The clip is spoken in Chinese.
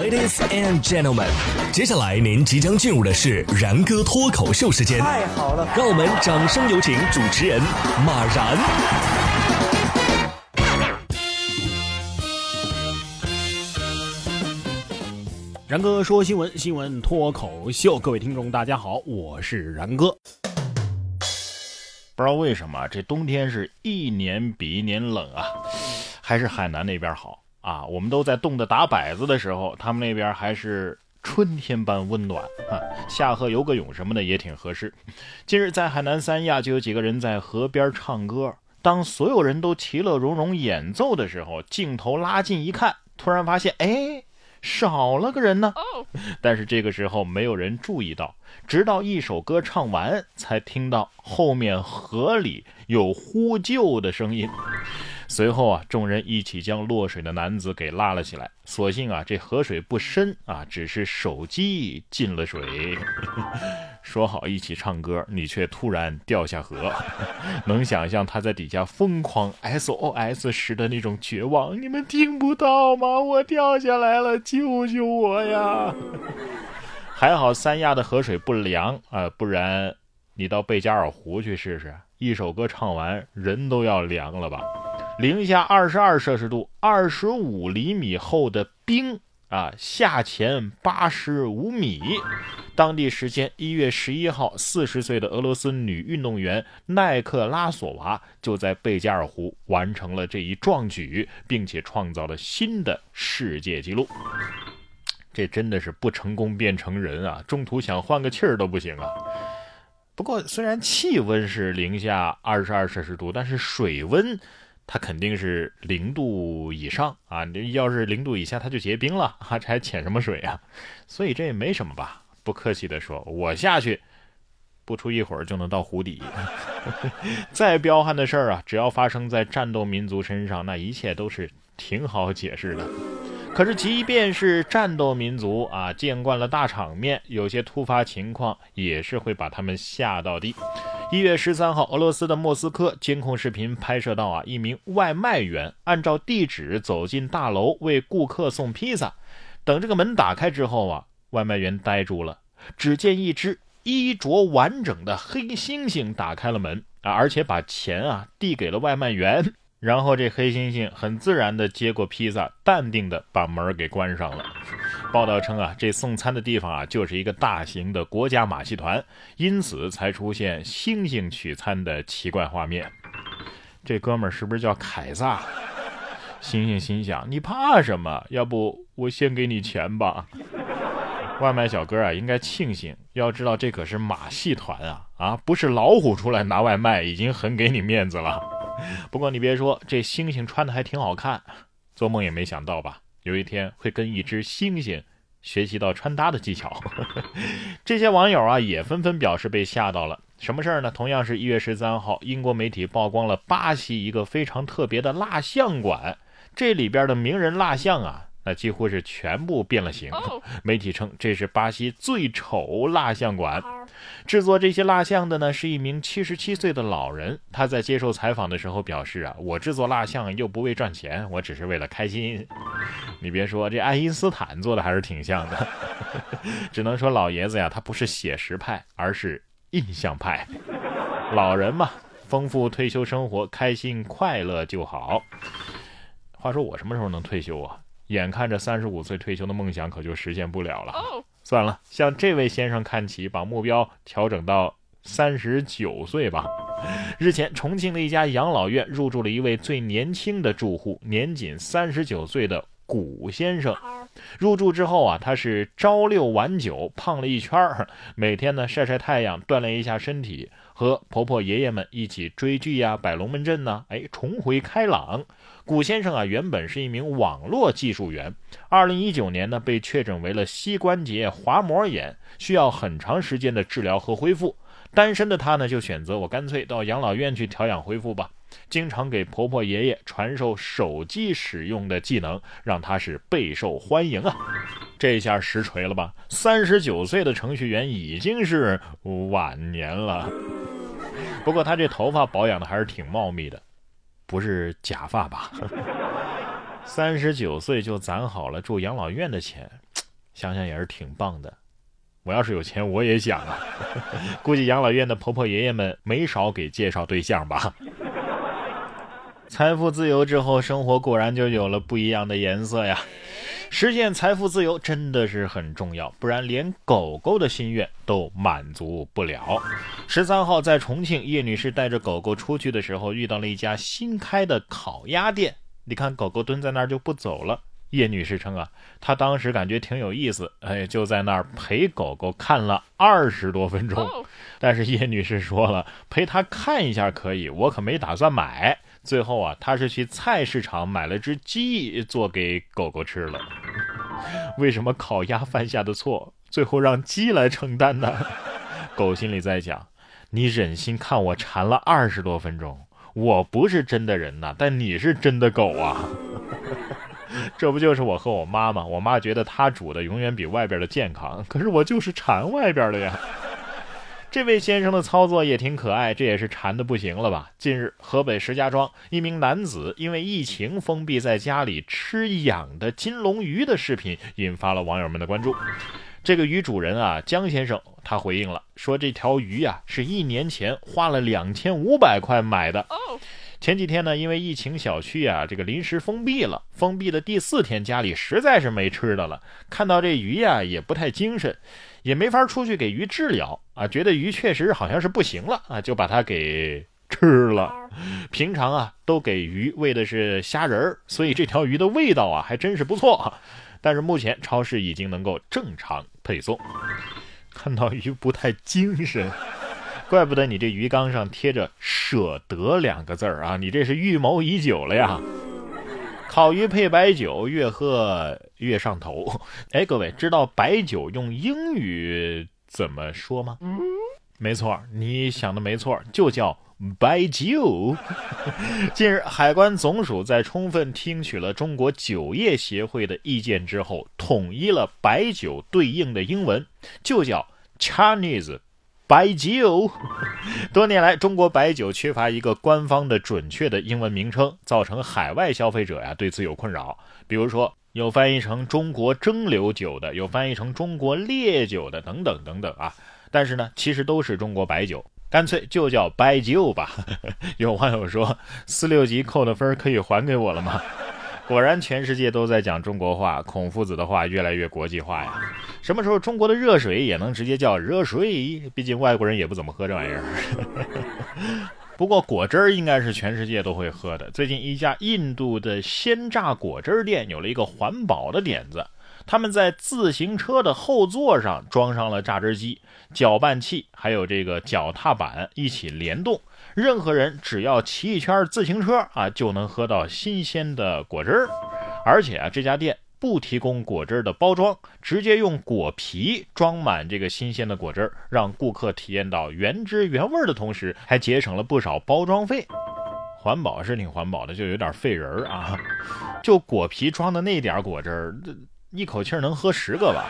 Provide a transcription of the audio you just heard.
Ladies and gentlemen，接下来您即将进入的是然哥脱口秀时间。太好了，让我们掌声有请主持人马然。然哥说新闻，新闻脱口秀，各位听众大家好，我是然哥。不知道为什么这冬天是一年比一年冷啊，还是海南那边好啊？我们都在冻得打摆子的时候，他们那边还是春天般温暖啊。下河游个泳什么的也挺合适。近日在海南三亚就有几个人在河边唱歌，当所有人都其乐融融演奏的时候，镜头拉近一看，突然发现，哎。少了个人呢，但是这个时候没有人注意到，直到一首歌唱完，才听到后面河里有呼救的声音。随后啊，众人一起将落水的男子给拉了起来。所幸啊，这河水不深啊，只是手机进了水。说好一起唱歌，你却突然掉下河，能想象他在底下疯狂 SOS 时的那种绝望？你们听不到吗？我掉下来了，救救我呀！还好三亚的河水不凉啊，不然你到贝加尔湖去试试，一首歌唱完，人都要凉了吧？零下二十二摄氏度，二十五厘米厚的冰啊，下潜八十五米。当地时间一月十一号，四十岁的俄罗斯女运动员奈克拉索娃就在贝加尔湖完成了这一壮举，并且创造了新的世界纪录。这真的是不成功变成人啊！中途想换个气儿都不行啊！不过，虽然气温是零下二十二摄氏度，但是水温。它肯定是零度以上啊！你要是零度以下，它就结冰了，还 还潜什么水啊？所以这也没什么吧？不客气的说，我下去不出一会儿就能到湖底。再彪悍的事儿啊，只要发生在战斗民族身上，那一切都是挺好解释的。可是，即便是战斗民族啊，见惯了大场面，有些突发情况也是会把他们吓到的。一月十三号，俄罗斯的莫斯科监控视频拍摄到啊，一名外卖员按照地址走进大楼为顾客送披萨。等这个门打开之后啊，外卖员呆住了。只见一只衣着完整的黑猩猩打开了门啊，而且把钱啊递给了外卖员。然后这黑猩猩很自然地接过披萨，淡定地把门给关上了。报道称啊，这送餐的地方啊就是一个大型的国家马戏团，因此才出现猩猩取餐的奇怪画面。这哥们儿是不是叫凯撒？猩猩心想：你怕什么？要不我先给你钱吧。外卖小哥啊，应该庆幸，要知道这可是马戏团啊啊，不是老虎出来拿外卖，已经很给你面子了。不过你别说，这猩猩穿的还挺好看，做梦也没想到吧？有一天会跟一只猩猩学习到穿搭的技巧。这些网友啊也纷纷表示被吓到了。什么事儿呢？同样是一月十三号，英国媒体曝光了巴西一个非常特别的蜡像馆，这里边的名人蜡像啊。那几乎是全部变了形。媒体称这是巴西最丑蜡像馆。制作这些蜡像的呢是一名七十七岁的老人。他在接受采访的时候表示啊，我制作蜡像又不为赚钱，我只是为了开心。你别说，这爱因斯坦做的还是挺像的。只能说老爷子呀，他不是写实派，而是印象派。老人嘛，丰富退休生活，开心快乐就好。话说我什么时候能退休啊？眼看着三十五岁退休的梦想可就实现不了了。算了，向这位先生看齐，把目标调整到三十九岁吧。日前，重庆的一家养老院入住了一位最年轻的住户，年仅三十九岁的古先生。入住之后啊，他是朝六晚九，胖了一圈，每天呢晒晒太阳，锻炼一下身体，和婆婆爷爷们一起追剧呀，摆龙门阵呢，哎，重回开朗。古先生啊，原本是一名网络技术员，二零一九年呢被确诊为了膝关节滑膜炎，需要很长时间的治疗和恢复。单身的他呢，就选择我干脆到养老院去调养恢复吧。经常给婆婆爷爷传授手机使用的技能，让他是备受欢迎啊。这下实锤了吧？三十九岁的程序员已经是晚年了。不过他这头发保养的还是挺茂密的。不是假发吧？三十九岁就攒好了住养老院的钱，想想也是挺棒的。我要是有钱，我也想啊。估计养老院的婆婆爷爷们没少给介绍对象吧。财富自由之后，生活果然就有了不一样的颜色呀。实现财富自由真的是很重要，不然连狗狗的心愿都满足不了。十三号在重庆，叶女士带着狗狗出去的时候，遇到了一家新开的烤鸭店。你看，狗狗蹲在那儿就不走了。叶女士称啊，她当时感觉挺有意思，哎，就在那儿陪狗狗看了二十多分钟。但是叶女士说了，陪她看一下可以，我可没打算买。最后啊，他是去菜市场买了只鸡做给狗狗吃了。为什么烤鸭犯下的错，最后让鸡来承担呢？狗心里在想：你忍心看我馋了二十多分钟？我不是真的人呐，但你是真的狗啊！这不就是我和我妈吗？我妈觉得她煮的永远比外边的健康，可是我就是馋外边的呀。这位先生的操作也挺可爱，这也是馋的不行了吧？近日，河北石家庄一名男子因为疫情封闭在家里吃养的金龙鱼的视频，引发了网友们的关注。这个鱼主人啊，江先生，他回应了，说这条鱼啊，是一年前花了两千五百块买的。前几天呢，因为疫情小区啊，这个临时封闭了，封闭的第四天，家里实在是没吃的了，看到这鱼呀，也不太精神，也没法出去给鱼治疗啊，觉得鱼确实好像是不行了啊，就把它给吃了。平常啊，都给鱼喂的是虾仁儿，所以这条鱼的味道啊，还真是不错。但是目前超市已经能够正常配送。看到鱼不太精神，怪不得你这鱼缸上贴着“舍得”两个字儿啊！你这是预谋已久了呀！烤鱼配白酒，越喝越上头。哎，各位知道白酒用英语怎么说吗？没错，你想的没错，就叫。白酒。近日，海关总署在充分听取了中国酒业协会的意见之后，统一了白酒对应的英文，就叫 Chinese 白酒。多年来，中国白酒缺乏一个官方的准确的英文名称，造成海外消费者呀对此有困扰。比如说，有翻译成中国蒸馏酒的，有翻译成中国烈酒的，等等等等啊。但是呢，其实都是中国白酒。干脆就叫白酒吧。有网友说：“四六级扣的分可以还给我了吗？”果然，全世界都在讲中国话，孔夫子的话越来越国际化呀。什么时候中国的热水也能直接叫热水？毕竟外国人也不怎么喝这玩意儿。不过果汁儿应该是全世界都会喝的。最近一家印度的鲜榨果汁店有了一个环保的点子。他们在自行车的后座上装上了榨汁机、搅拌器，还有这个脚踏板一起联动，任何人只要骑一圈自行车啊，就能喝到新鲜的果汁儿。而且啊，这家店不提供果汁儿的包装，直接用果皮装满这个新鲜的果汁儿，让顾客体验到原汁原味的同时，还节省了不少包装费。环保是挺环保的，就有点费人儿啊。就果皮装的那点果汁儿，这。一口气儿能喝十个吧。